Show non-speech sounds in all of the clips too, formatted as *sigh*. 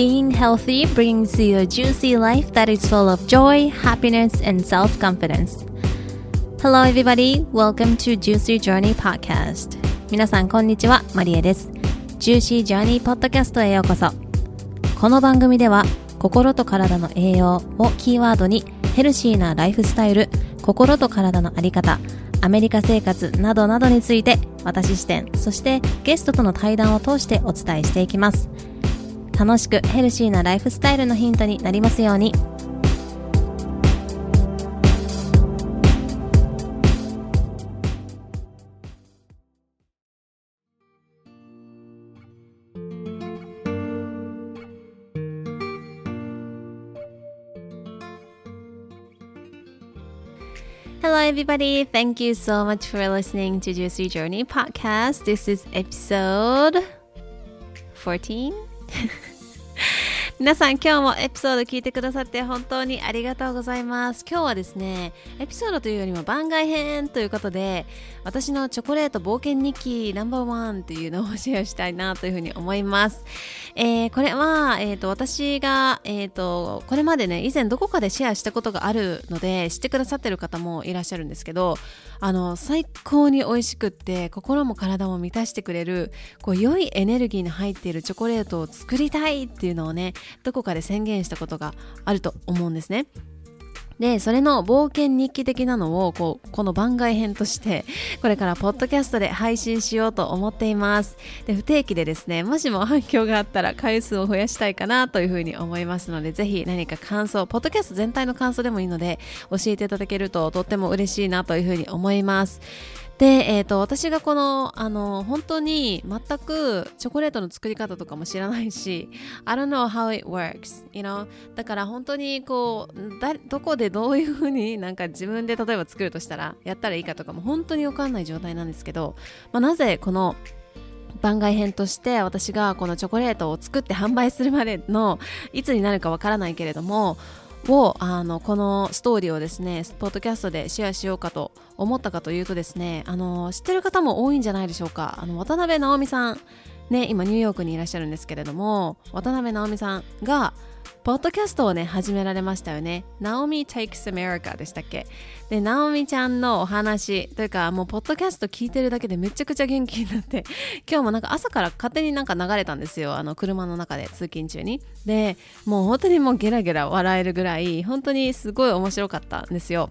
Being healthy brings you a juicy life that is full of joy, happiness, and self confidence. Hello, everybody. Welcome to Juicy Journey Podcast. 皆さん、こんにちは。マリエです。Juicy Journey Podcast へようこそ。この番組では、心と体の栄養をキーワードに、ヘルシーなライフスタイル、心と体のあり方、アメリカ生活などなどについて私視点そしてゲストとの対談を通してお伝えしていきます楽しくヘルシーなライフスタイルのヒントになりますように Hello, everybody. Thank you so much for listening to Juicy Journey podcast. This is episode 14. 皆さん今日もエピソード聞いてくださって本当にありがとうございます。今日はですねエピソードというよりも番外編ということで私のチョコレート冒険日記ナンバーワンっていうのをシェアしたいなというふうに思います、えー、これは、えーと、私が、えーと、これまでね以前どこかでシェアしたことがあるので知ってくださってる方もいらっしゃるんですけどあの最高に美味しくって心も体も満たしてくれるこう良いエネルギーの入っているチョコレートを作りたいっていうのをねどこかで宣言したことがあると思うんですね。でそれの冒険日記的なのをこうこの番外編としてこれからポッドキャストで配信しようと思っていますで不定期でですねもしも反響があったら回数を増やしたいかなというふうに思いますのでぜひ何か感想ポッドキャスト全体の感想でもいいので教えていただけるととっても嬉しいなというふうに思いますで、えーと、私がこのあの本当に全くチョコレートの作り方とかも知らないし I don't know how it works you know? だから本当にこうだどこでどういうふうになんか自分で例えば作るとしたらやったらいいかとかも本当に分かんない状態なんですけど、まあ、なぜこの番外編として私がこのチョコレートを作って販売するまでのいつになるかわからないけれどもをあのこのストーリーをですねポッドキャストでシェアしようかと思ったかというとですねあの知ってる方も多いんじゃないでしょうか。あの渡辺直美さんね今ニューヨークにいらっしゃるんですけれども渡辺直美さんがポッドキャストをね始められましたよね。ナオミ Takes America でしたっけ？で、ナオミちゃんのお話というかもうポッドキャスト聞いてるだけでめちゃくちゃ元気になって *laughs* 今日もなんか朝から勝手になんか流れたんですよ。あの車の中で通勤中に。で、もう本当にもうゲラゲラ笑えるぐらい本当にすごい面白かったんですよ。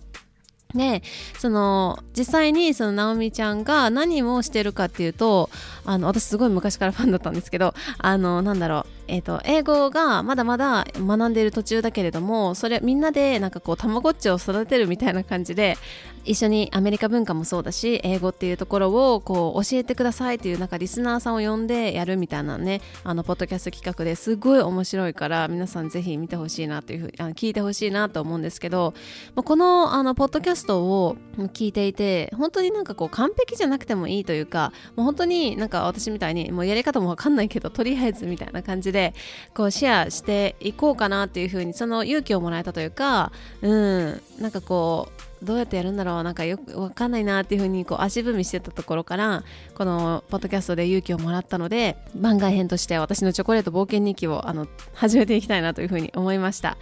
でその実際にその直美ちゃんが何をしてるかっていうとあの私すごい昔からファンだったんですけどあのなんだろうえーと、英語がまだまだ学んでいる途中だけれどもそれみんなでなんかこうたまごっちを育てるみたいな感じで一緒にアメリカ文化もそうだし英語っていうところをこう教えてくださいっていうなんかリスナーさんを呼んでやるみたいなねあのポッドキャスト企画ですごい面白いから皆さんぜひ見てほしいなというふうにあの聞いてほしいなと思うんですけどこのあのポッドキャストを聞いていて本当になんかこう完璧じゃなくてもいいというかもう本当になんか私みたいにもうやり方もわかんないけどとりあえずみたいな感じででこうシェアしていこうかなっていうふうにその勇気をもらえたというかうんなんかこうどうやってやるんだろうなんかよくわかんないなっていうふうにこう足踏みしてたところからこのポッドキャストで勇気をもらったので番外編として私のチョコレート冒険日記をあの始めていきたいなというふうに思いました。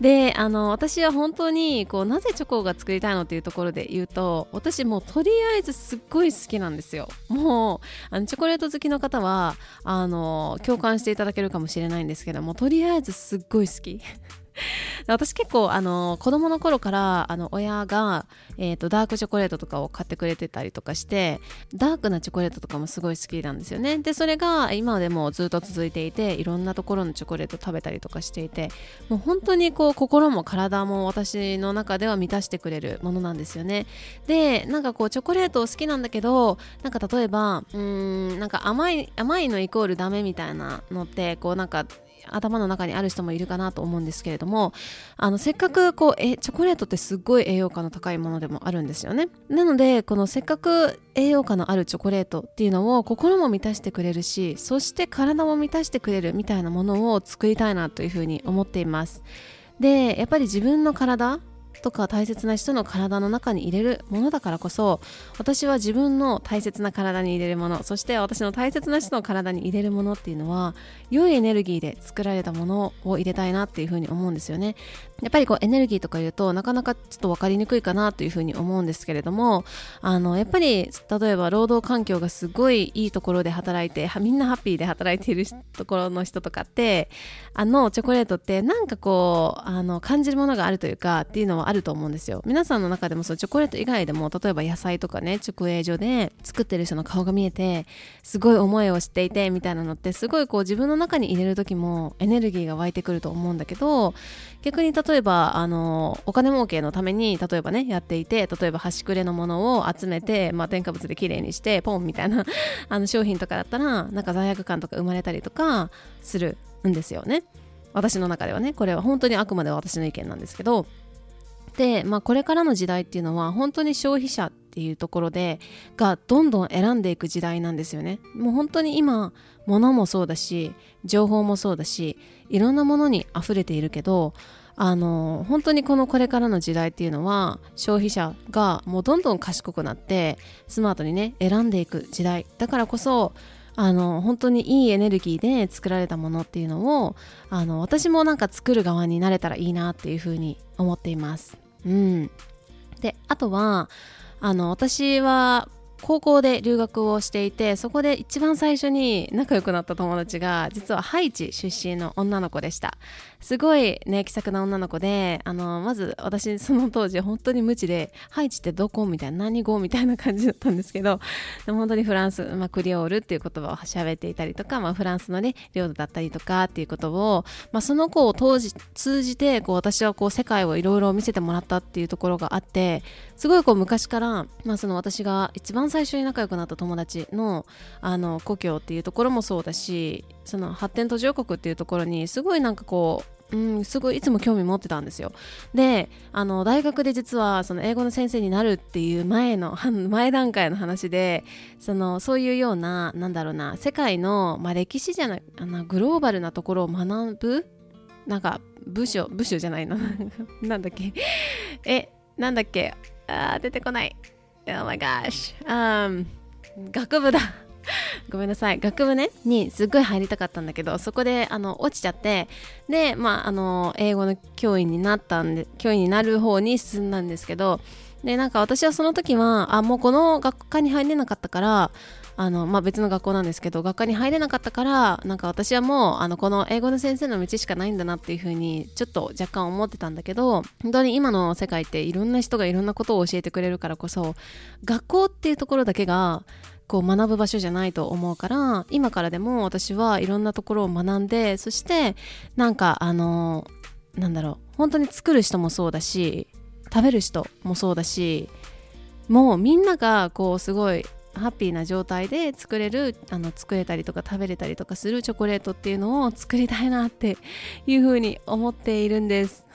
であの私は本当にこうなぜチョコが作りたいのっていうところで言うと私もうとりあえずすっごい好きなんですよ。もうあのチョコレート好きの方はあの共感していただけるかもしれないんですけどもとりあえずすっごい好き。*laughs* 私結構あの子供の頃からあの親が、えーと、ダークチョコレートとかを買ってくれてたりとかしてダークなチョコレートとかもすごい好きなんですよね。でそれが今でもずっと続いていていろんなところのチョコレート食べたりとかしていてもう本当にこう心も体も私の中では満たしてくれるものなんですよね。でなんかこうチョコレート好きなんだけどなんか例えばうんなんか甘い甘いのイコールダメみたいなのってこうなんか頭の中にある人もいるかなと思うんですけれどもあのせっかくこうえチョコレートってすっごい栄養価の高いものでもあるんですよね。なのでこのせっかく栄養価のあるチョコレートっていうのを心も満たしてくれるしそして体も満たしてくれるみたいなものを作りたいなというふうに思っています。でやっぱり自分の体とか大切な人の体の中に入れるものだからこそ私は自分の大切な体に入れるものそして私の大切な人の体に入れるものっていうのは良いエネルギーで作られたものを入れたいなっていうふうに思うんですよね。やっぱりこうエネルギーとか言うとなかなかちょっと分かりにくいかなというふうに思うんですけれどもあのやっぱり例えば労働環境がすごいいいところで働いてみんなハッピーで働いているところの人とかってあのチョコレートってなんかこうあの感じるものがあるというかっていうのはあると思うんですよ。皆さんの中でもそうチョコレート以外でも例えば野菜とかね直営所で作ってる人の顔が見えてすごい思いを知っていてみたいなのってすごいこう自分の中に入れる時もエネルギーが湧いてくると思うんだけど逆に例えばあのお金儲けのために例えばねやっていて例えば端くれのものを集めて、まあ、添加物できれいにしてポンみたいな *laughs* あの商品とかだったらなんか罪悪感とか生まれたりとかするんですよね。私の中ではね。これは本当にあくまで私の意見なんですけど。で、まあ、これからの時代っていうのは本当に消費者っていうところでがどんどん選んでいく時代なんですよね。もう本当に今物もそうだし情報もそうだしいろんなものに溢れているけどあの本当にこのこれからの時代っていうのは消費者がもうどんどん賢くなってスマートにね選んでいく時代。だからこそあの本当にいいエネルギーで作られたものっていうのをあの私もなんか作る側になれたらいいなっていうふうに思っています。うん、であとはあの私は高校で留学をしていてそこで一番最初に仲良くなった友達が実はハイチ出身の女の子でした。すごいね気さくな女の子であのまず私その当時本当に無知でハイチってどこみたいな何語みたいな感じだったんですけどでも本当にフランス、まあ、クリオールっていう言葉を喋っていたりとか、まあ、フランスのね領土だったりとかっていうことを、まあ、その子を当時通じてこう私はこう世界をいろいろ見せてもらったっていうところがあってすごいこう昔から、まあ、その私が一番最初に仲良くなった友達のあの故郷っていうところもそうだしその発展途上国っていうところにすごいなんかこううん、すごいいつも興味持ってたんですよ。であの大学で実はその英語の先生になるっていう前の *laughs* 前段階の話でそのそういうようななんだろうな世界の、まあ、歴史じゃないあのグローバルなところを学ぶなんか部署部署じゃないの *laughs* なんだっけ？*laughs* えなんだっけ？あ出てこない。Oh my gosh、学部だ。*laughs* ごめんなさい。学部ねにすっごい入りたかったんだけどそこであの落ちちゃってでまああの英語の教員になったんで教員になる方に進んだんですけどでなんか私はその時はあもうこの学科に入れなかったからあの、まあ、別の学校なんですけど学科に入れなかったからなんか私はもうあのこの英語の先生の道しかないんだなっていうふうにちょっと若干思ってたんだけど本当に今の世界っていろんな人がいろんなことを教えてくれるからこそ学校っていうところだけがこう学ぶ場所じゃないと思うから今からでも私はいろんなところを学んでそしてなんかあのなんだろう本当に作る人もそうだし食べる人もそうだしもうみんながこうすごいハッピーな状態で作れるあの作れたりとか食べれたりとかするチョコレートっていうのを作りたいなっていうふうに思っているんです。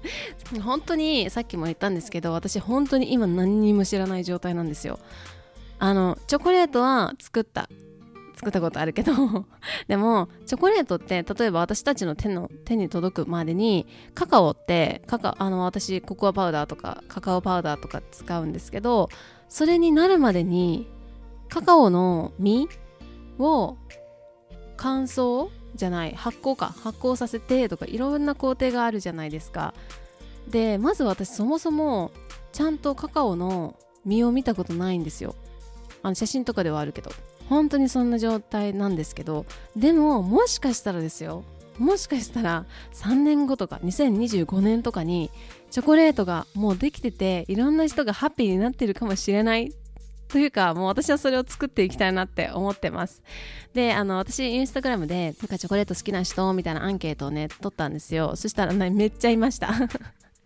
*laughs* 本当にさっきも言ったんですけど私本当に今何にも知らない状態なんですよ。あのチョコレートは作った。作ったことあるけど。*laughs* でもチョコレートって例えば私たちの手の手に届くまでにカカオってカカあの私ココアパウダーとかカカオパウダーとか使うんですけどそれになるまでにカカオの実を乾燥じゃない発酵か発酵させてとかいろんな工程があるじゃないですか。でまず私そもそもちゃんとカカオの実を見たことないんですよ。あの写真とかではあるけど。本当にそんな状態なんですけど。でももしかしたらですよ。もしかしたら3年後とか2025年とかにチョコレートがもうできてていろんな人がハッピーになってるかもしれないというかもう私はそれを作っていきたいなって思ってます。であの私インスタグラムでなんかチョコレート好きな人みたいなアンケートをね取ったんですよ。そしたら、ね、めっちゃいました。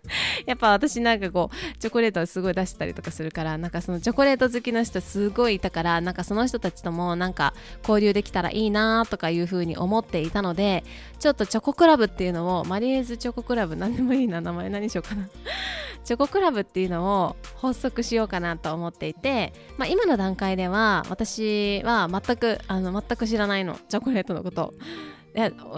*laughs* やっぱ私なんかこうチョコレートをすごい出したりとかするからなんかそのチョコレート好きの人すごいいたからなんかその人たちともなんか交流できたらいいなとかいう風に思っていたのでちょっとチョコクラブっていうのをマリエーズチョコクラブ何でもいいな名前何しようかな。*laughs* チョコクラブっていうのを発足しようかなと思っていて、まあ、今の段階では私は全くあの全く知らないのチョコレートのこと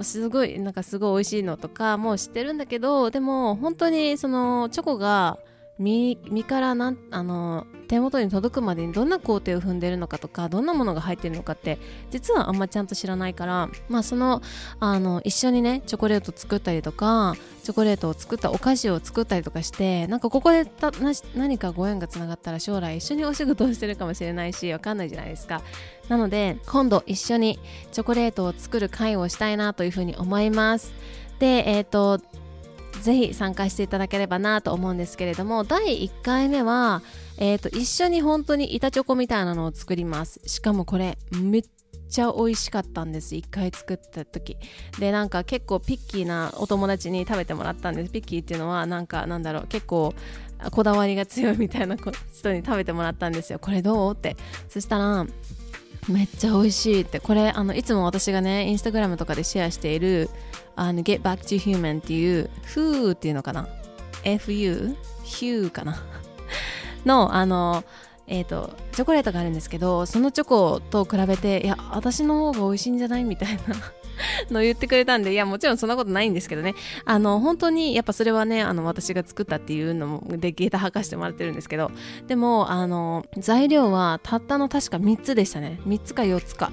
すごいなんかすごい美味しいのとかもう知ってるんだけどでも本当にそのチョコが身身からなあの手元に届くまでにどんな工程を踏んでるのかとかどんなものが入ってるのかって実はあんまちゃんと知らないからまあそのあの一緒にねチョコレート作ったりとかチョコレートを作ったお菓子を作ったりとかしてなんかここでたな何かご縁がつながったら将来一緒にお仕事をしてるかもしれないしわかんないじゃないですか。なので今度一緒にチョコレートを作る会をしたいなというふうに思います。でえっ、ー、とぜひ参加していただければなと思うんですけれども第1回目は、えーと、一緒に本当に板チョコみたいなのを作ります。しかもこれめっちゃ美味しかったんです。1回作った時。でなんか結構ピッキーなお友達に食べてもらったんです。ピッキーっていうのはなんかなんだろう結構こだわりが強いみたいな人に食べてもらったんですよ。これどう？って。そしたらめっちゃ美味しいって。これあのいつも私がねインスタグラムとかでシェアしているあの Get Back to Human っていう Who っていうのかな？FU? ヒューかな？のあのえーと、チョコレートがあるんですけどそのチョコと比べていや私の方が美味しいんじゃない？みたいな。*laughs* の言ってくれたんでいやもちろんそんなことないんですけどね。あの本当にやっぱそれはねあの私が作ったっていうのもでゲータ吐かしてもらってるんですけど。でもあの材料はたったの確か3つでしたね。3つか4つか。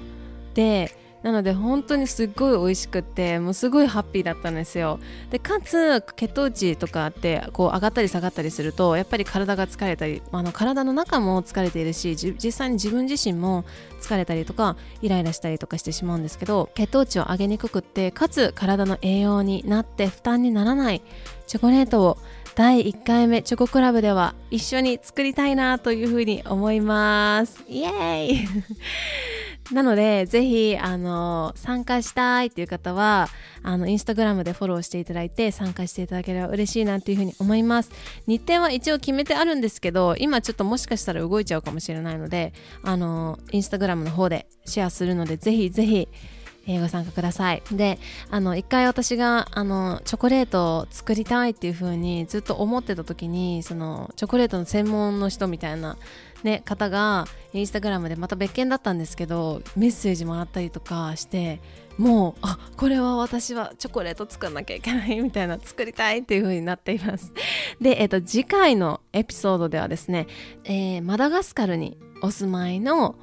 でなので本当にすっごい美味しくてもうすごいハッピーだったんですよ。でかつ血糖値とかってこう上がったり下がったりするとやっぱり体が疲れたりあの体の中も疲れているし実際に自分自身も疲れたりとかイライラしたりとかしてしまうんですけど血糖値を上げにくくってかつ体の栄養になって負担にならないチョコレートを第1回目チョコクラブでは一緒に作りたいなというふうに思います。イエーイ！なので、ぜひ、あの、参加したいっていう方は、あの、インスタグラムでフォローしていただいて、参加していただければ嬉しいなっていうふうに思います。日程は一応決めてあるんですけど、今ちょっともしかしたら動いちゃうかもしれないので、あの、インスタグラムの方でシェアするので、ぜひぜひ、ご参加ください。で、あの、一回私が、あの、チョコレートを作りたいっていう風にずっと思ってた時に、その、チョコレートの専門の人みたいな、ね、方がインスタグラムでまた別件だったんですけどメッセージもらったりとかしてもうあこれは私はチョコレート作らなきゃいけないみたいな作りたいっていう風になっています。*laughs* で、えっと、次回のエピソードではですね、えー、マダガスカルにお住まいの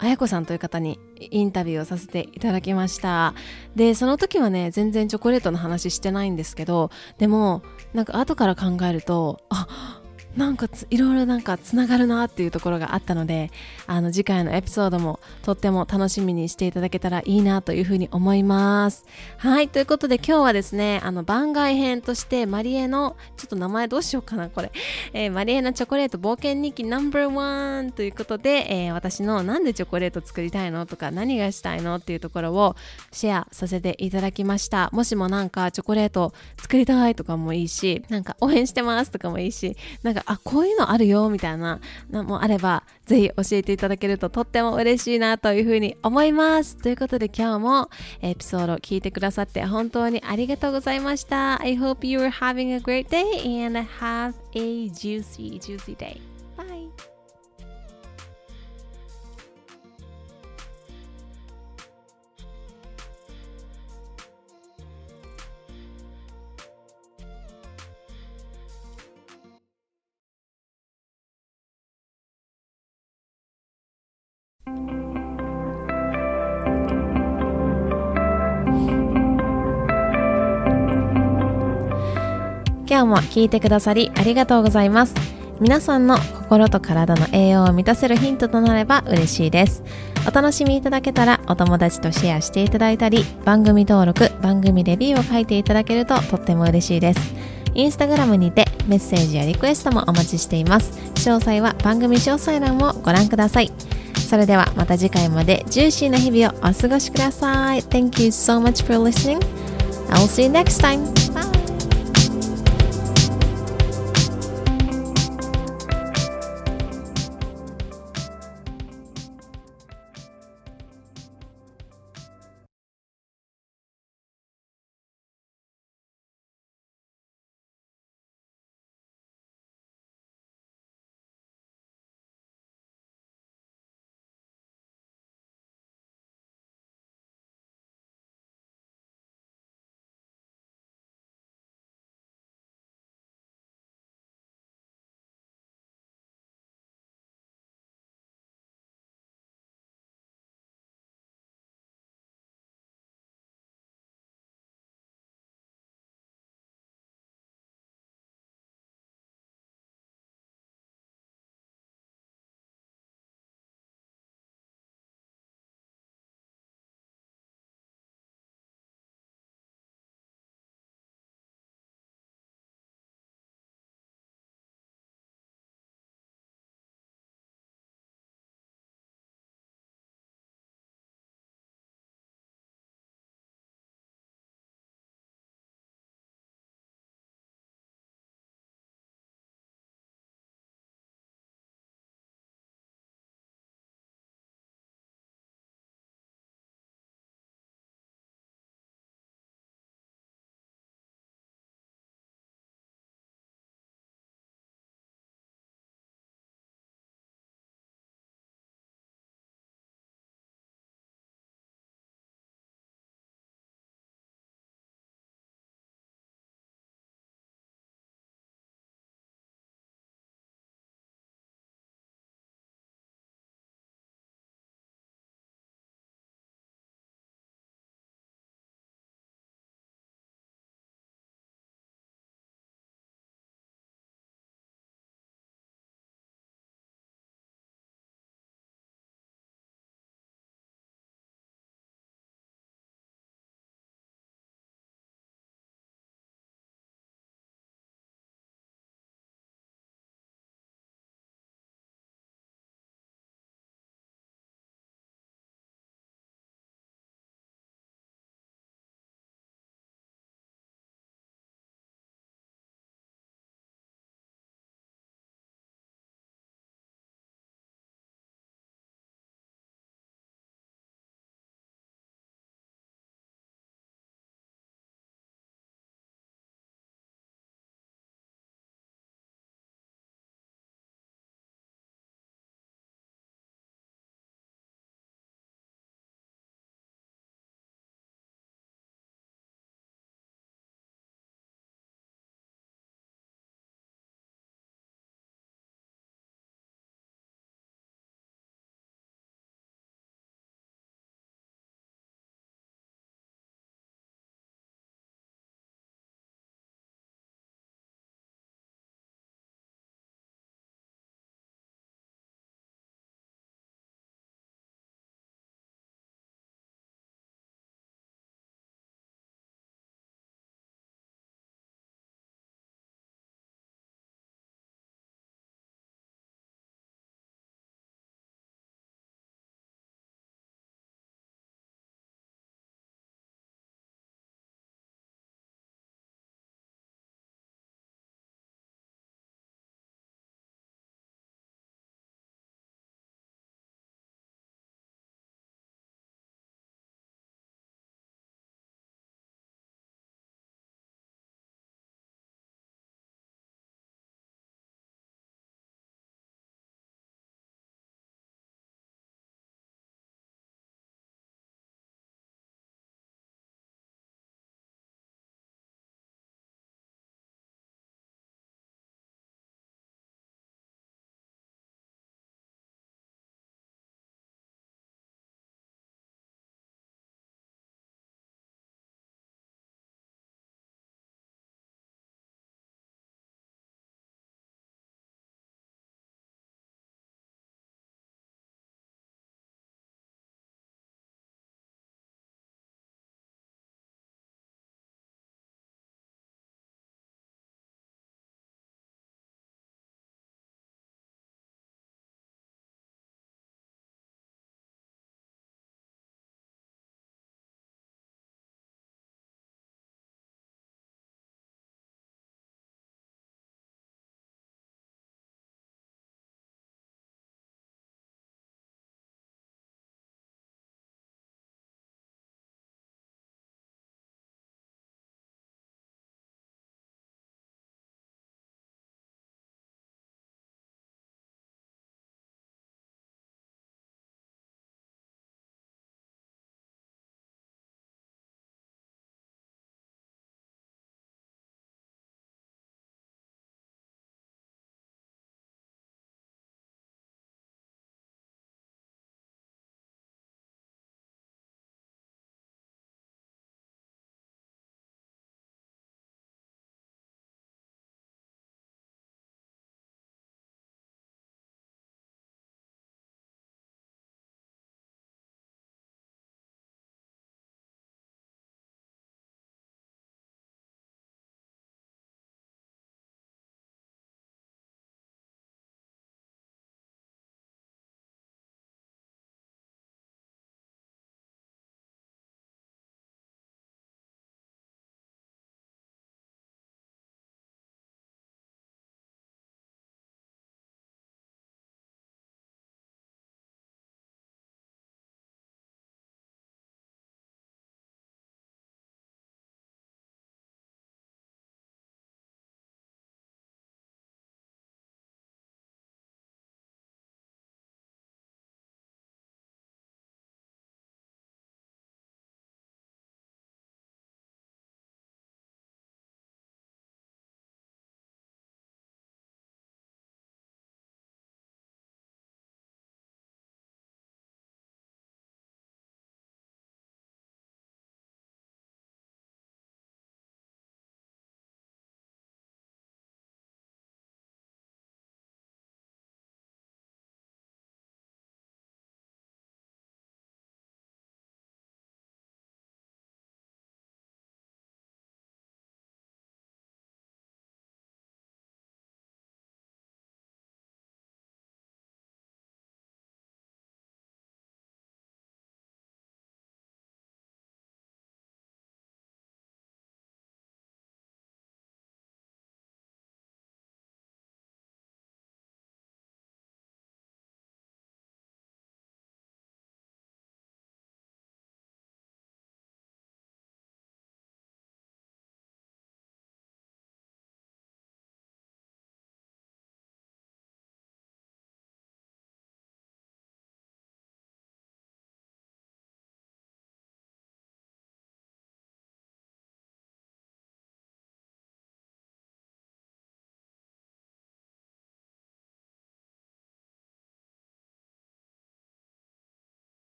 あやこさんという方にインタビューをさせていただきました。でその時はね全然チョコレートの話してないんですけどでもなんか後から考えるとあなんかいろいろなんかつながるなっていうところがあったのであの次回のエピソードもとっても楽しみにしていただけたらいいなというふうに思います。はいということで今日はですねあの番外編としてマリエのちょっと名前どうしようかなこれ、えー、マリエのチョコレート冒険日記ナンバーワンということで、えー、私のなんでチョコレート作りたいのとか何がしたいのっていうところをシェアさせていただきました。もしもなんかチョコレート作りたいとかもいいしなんか応援してますとかもいいしなんかあこういうのあるよみたいなのもあればぜひ教えていただけるととっても嬉しいなというふうに思います。ということで今日もエピソード聞いてくださって本当にありがとうございました。I hope you are having a great day and have a juicy juicy day. 今日も聞いてくださりありがとうございます。皆さんの心と体の栄養を満たせるヒントとなれば嬉しいです。お楽しみいただけたらお友達とシェアしていただいたり番組登録番組レビューを書いていただけるととっても嬉しいです。インスタグラムにてメッセージやリクエストもお待ちしています。詳細は番組詳細欄をご覧ください。それではまた次回までジューシーな日々をお過ごしください。Thank you so much for listening. I'll see you next time.